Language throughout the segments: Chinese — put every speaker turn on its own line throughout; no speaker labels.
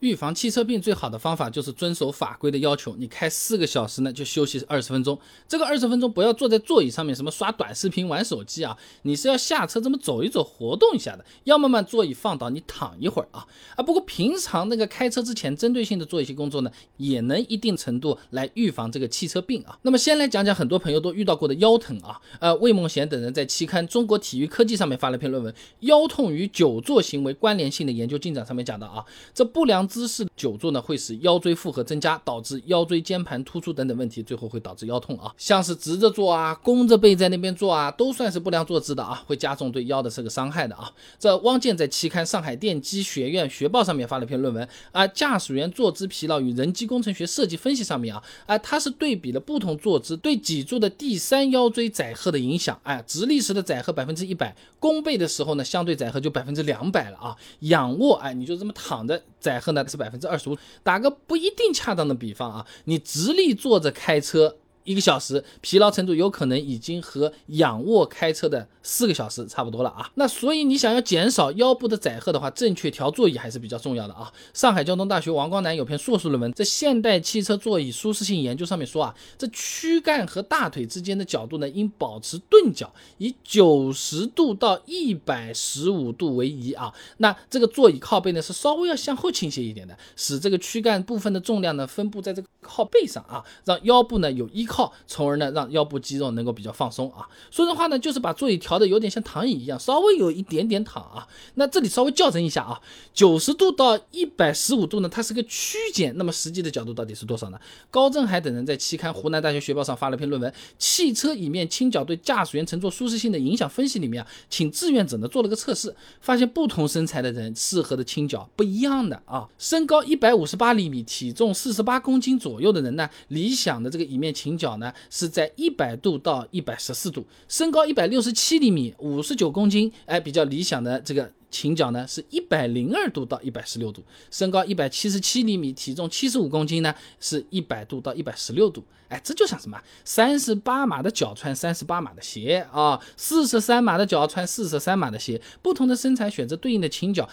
预防汽车病最好的方法就是遵守法规的要求。你开四个小时呢，就休息二十分钟。这个二十分钟不要坐在座椅上面，什么刷短视频、玩手机啊，你是要下车这么走一走，活动一下的。要么把座椅放倒，你躺一会儿啊啊。不过平常那个开车之前针对性的做一些工作呢，也能一定程度来预防这个汽车病啊。那么先来讲讲很多朋友都遇到过的腰疼啊。呃，魏梦贤等人在期刊《中国体育科技》上面发了篇论文，《腰痛与久坐行为关联性的研究进展》上面讲到啊，这不良姿势久坐呢，会使腰椎负荷增加，导致腰椎间盘突出等等问题，最后会导致腰痛啊。像是直着坐啊，弓着背在那边坐啊，都算是不良坐姿的啊，会加重对腰的这个伤害的啊。这汪建在期刊《上海电机学院学报》上面发了篇论文啊，驾驶员坐姿疲劳与人机工程学设计分析上面啊，啊，他是对比了不同坐姿对脊柱的第三腰椎载荷的影响。哎，直立时的载荷百分之一百，弓背的时候呢，相对载荷就百分之两百了啊。仰卧，哎，你就这么躺着，载荷呢是百分之二十五。打个不一定恰当的比方啊，你直立坐着开车。一个小时疲劳程度有可能已经和仰卧开车的四个小时差不多了啊。那所以你想要减少腰部的载荷的话，正确调座椅还是比较重要的啊。上海交通大学王光南有篇硕士论文，在现代汽车座椅舒适性研究上面说啊，这躯干和大腿之间的角度呢，应保持钝角，以九十度到一百十五度为宜啊。那这个座椅靠背呢是稍微要向后倾斜一点的，使这个躯干部分的重量呢分布在这个靠背上啊，让腰部呢有依靠。从而呢让腰部肌肉能够比较放松啊。说的话呢，就是把座椅调的有点像躺椅一样，稍微有一点点躺啊。那这里稍微校正一下啊，九十度到一百十五度呢，它是个区间。那么实际的角度到底是多少呢？高振海等人在期刊《湖南大学学报》上发了篇论文，《汽车椅面倾角对驾驶员乘坐舒适性的影响分析》里面啊，请志愿者呢做了个测试，发现不同身材的人适合的倾角不一样的啊。身高一百五十八厘米，体重四十八公斤左右左右的人呢，理想的这个椅面倾角。角呢是在一百度到一百十四度，身高一百六十七厘米，五十九公斤，哎，比较理想的这个倾角呢是一百零二度到一百十六度，身高一百七十七厘米，体重七十五公斤呢是一百度到一百十六度，哎，这就像什么？三十八码的脚穿三十八码的鞋啊，四十三码的脚穿四十三码的鞋，不同的身材选择对应的倾角。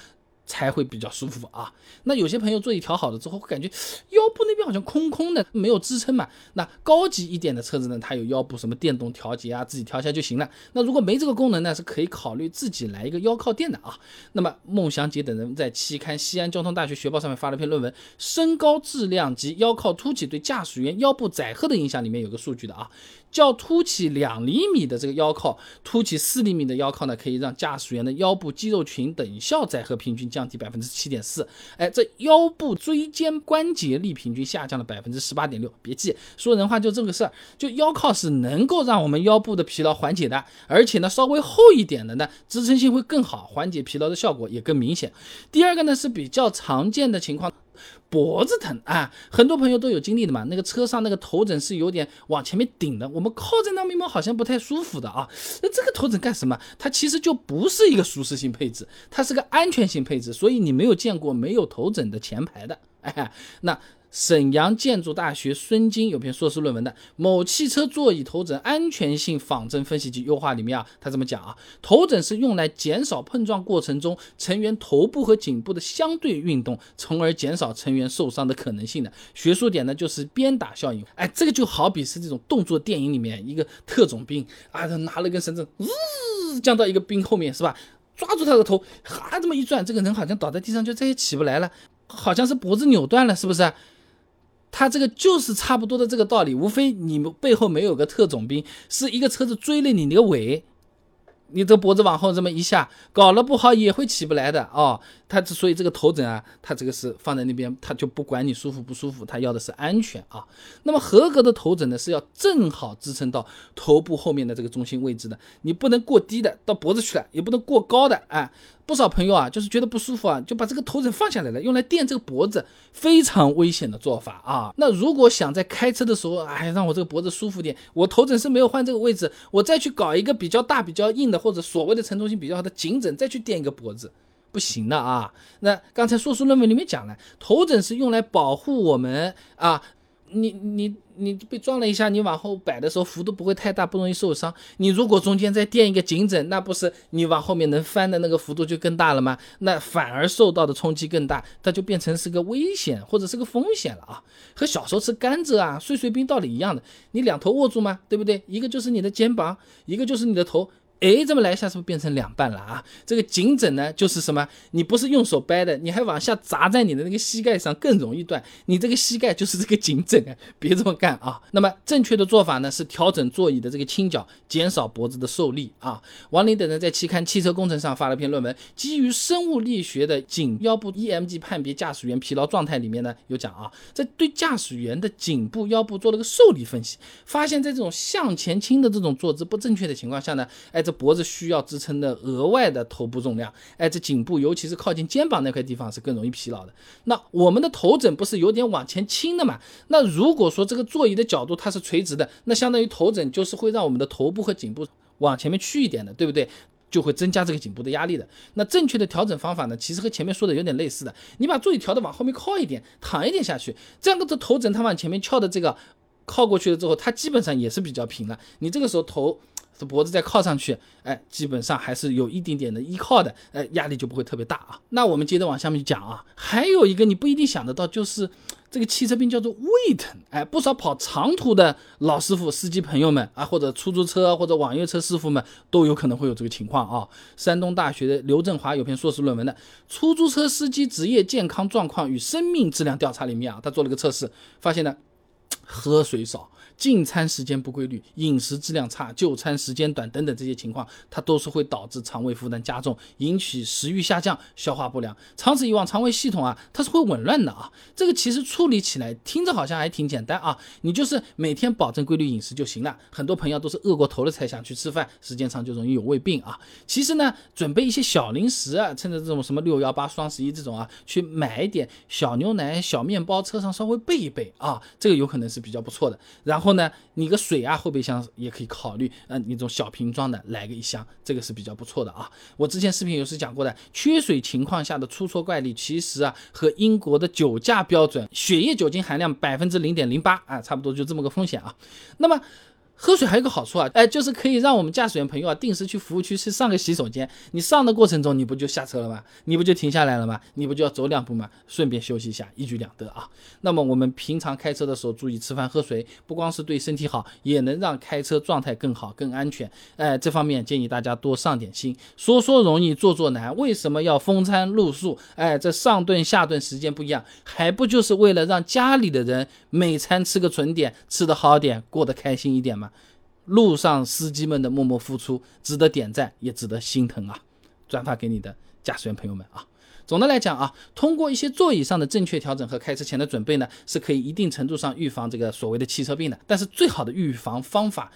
才会比较舒服啊。那有些朋友座椅调好了之后，会感觉腰部那边好像空空的，没有支撑嘛。那高级一点的车子呢，它有腰部什么电动调节啊，自己调一下就行了。那如果没这个功能呢，是可以考虑自己来一个腰靠垫的啊。那么孟祥杰等人在期刊《西安交通大学学报》上面发了篇论文，《身高质量及腰靠凸起对驾驶员腰部载荷的影响》，里面有个数据的啊。较凸起两厘米的这个腰靠，凸起四厘米的腰靠呢，可以让驾驶员的腰部肌肉群等效载荷平均降低百分之七点四。哎，这腰部椎间关节力平均下降了百分之十八点六。别记，说人话就这个事儿，就腰靠是能够让我们腰部的疲劳缓解的，而且呢，稍微厚一点的呢，支撑性会更好，缓解疲劳的效果也更明显。第二个呢是比较常见的情况。脖子疼啊，很多朋友都有经历的嘛。那个车上那个头枕是有点往前面顶的，我们靠在那面好像不太舒服的啊。那这个头枕干什么？它其实就不是一个舒适性配置，它是个安全性配置。所以你没有见过没有头枕的前排的，哎，那。沈阳建筑大学孙晶有篇硕士论文的《某汽车座椅头枕安全性仿真分析及优化》里面啊，他这么讲啊，头枕是用来减少碰撞过程中成员头部和颈部的相对运动，从而减少成员受伤的可能性的。学术点呢就是鞭打效应。哎，这个就好比是这种动作电影里面一个特种兵啊，他拿了根绳子，呜，降到一个兵后面是吧？抓住他的头，哈，这么一转，这个人好像倒在地上就再也起不来了，好像是脖子扭断了，是不是？他这个就是差不多的这个道理，无非你们背后没有个特种兵，是一个车子追了你那个尾。你这脖子往后这么一下，搞了不好也会起不来的哦。他之所以这个头枕啊，他这个是放在那边，他就不管你舒服不舒服，他要的是安全啊。那么合格的头枕呢，是要正好支撑到头部后面的这个中心位置的，你不能过低的到脖子去了，也不能过高的啊。不少朋友啊，就是觉得不舒服啊，就把这个头枕放下来了，用来垫这个脖子，非常危险的做法啊。那如果想在开车的时候，哎，让我这个脖子舒服点，我头枕是没有换这个位置，我再去搞一个比较大、比较硬的，或者所谓的承重性比较好的颈枕，再去垫一个脖子。不行的啊！那刚才硕士论文里面讲了，头枕是用来保护我们啊你你你被撞了一下，你往后摆的时候幅度不会太大，不容易受伤。你如果中间再垫一个颈枕，那不是你往后面能翻的那个幅度就更大了吗？那反而受到的冲击更大，它就变成是个危险或者是个风险了啊！和小时候吃甘蔗啊、碎碎冰道理一样的，你两头握住吗？对不对？一个就是你的肩膀，一个就是你的头。哎，这么来一下是不是变成两半了啊？这个颈枕呢，就是什么？你不是用手掰的，你还往下砸在你的那个膝盖上，更容易断。你这个膝盖就是这个颈枕啊，别这么干啊。那么正确的做法呢，是调整座椅的这个倾角，减少脖子的受力啊。王林等人在期刊《汽车工程》上发了篇论文，基于生物力学的颈腰部 EMG 判别驾驶员疲劳状态里面呢，有讲啊，在对驾驶员的颈部、腰部做了个受力分析，发现在这种向前倾的这种坐姿不正确的情况下呢，哎这。脖子需要支撑的额外的头部重量，哎，这颈部尤其是靠近肩膀那块地方是更容易疲劳的。那我们的头枕不是有点往前倾的嘛？那如果说这个座椅的角度它是垂直的，那相当于头枕就是会让我们的头部和颈部往前面去一点的，对不对？就会增加这个颈部的压力的。那正确的调整方法呢，其实和前面说的有点类似的，你把座椅调的往后面靠一点，躺一点下去，这样的头枕它往前面翘的这个靠过去了之后，它基本上也是比较平了。你这个时候头。这脖子再靠上去，哎，基本上还是有一点点的依靠的，哎，压力就不会特别大啊。那我们接着往下面讲啊，还有一个你不一定想得到，就是这个汽车病叫做胃疼，哎，不少跑长途的老师傅、司机朋友们啊，或者出租车或者网约车师傅们都有可能会有这个情况啊。山东大学的刘振华有篇硕士论文的《出租车司机职业健康状况与生命质量调查》里面啊，他做了个测试，发现呢，喝水少。进餐时间不规律、饮食质量差、就餐时间短等等这些情况，它都是会导致肠胃负担加重，引起食欲下降、消化不良。长此以往，肠胃系统啊，它是会紊乱的啊。这个其实处理起来听着好像还挺简单啊，你就是每天保证规律饮食就行了。很多朋友都是饿过头了才想去吃饭，时间长就容易有胃病啊。其实呢，准备一些小零食啊，趁着这种什么六幺八、双十一这种啊，去买一点小牛奶、小面包，车上稍微备一备啊，这个有可能是比较不错的。然后。呢，你个水啊，后备箱也可以考虑，嗯，那种小瓶装的来个一箱，这个是比较不错的啊。我之前视频有是讲过的，缺水情况下的出错概率，其实啊和英国的酒驾标准，血液酒精含量百分之零点零八啊，差不多就这么个风险啊。那么。喝水还有个好处啊，哎，就是可以让我们驾驶员朋友啊定时去服务区去上个洗手间。你上的过程中，你不就下车了吗？你不就停下来了吗？你不就要走两步吗？顺便休息一下，一举两得啊。那么我们平常开车的时候注意吃饭喝水，不光是对身体好，也能让开车状态更好、更安全。哎，这方面建议大家多上点心。说说容易，做做难。为什么要风餐露宿？哎，这上顿下顿时间不一样，还不就是为了让家里的人每餐吃个准点，吃得好点，过得开心一点吗？路上司机们的默默付出，值得点赞，也值得心疼啊！转发给你的驾驶员朋友们啊！总的来讲啊，通过一些座椅上的正确调整和开车前的准备呢，是可以一定程度上预防这个所谓的汽车病的。但是最好的预防方法。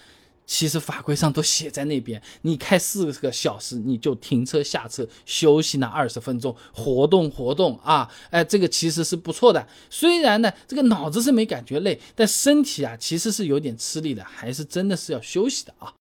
其实法规上都写在那边，你开四个小时，你就停车下车休息那二十分钟，活动活动啊，哎，这个其实是不错的。虽然呢，这个脑子是没感觉累，但身体啊其实是有点吃力的，还是真的是要休息的啊。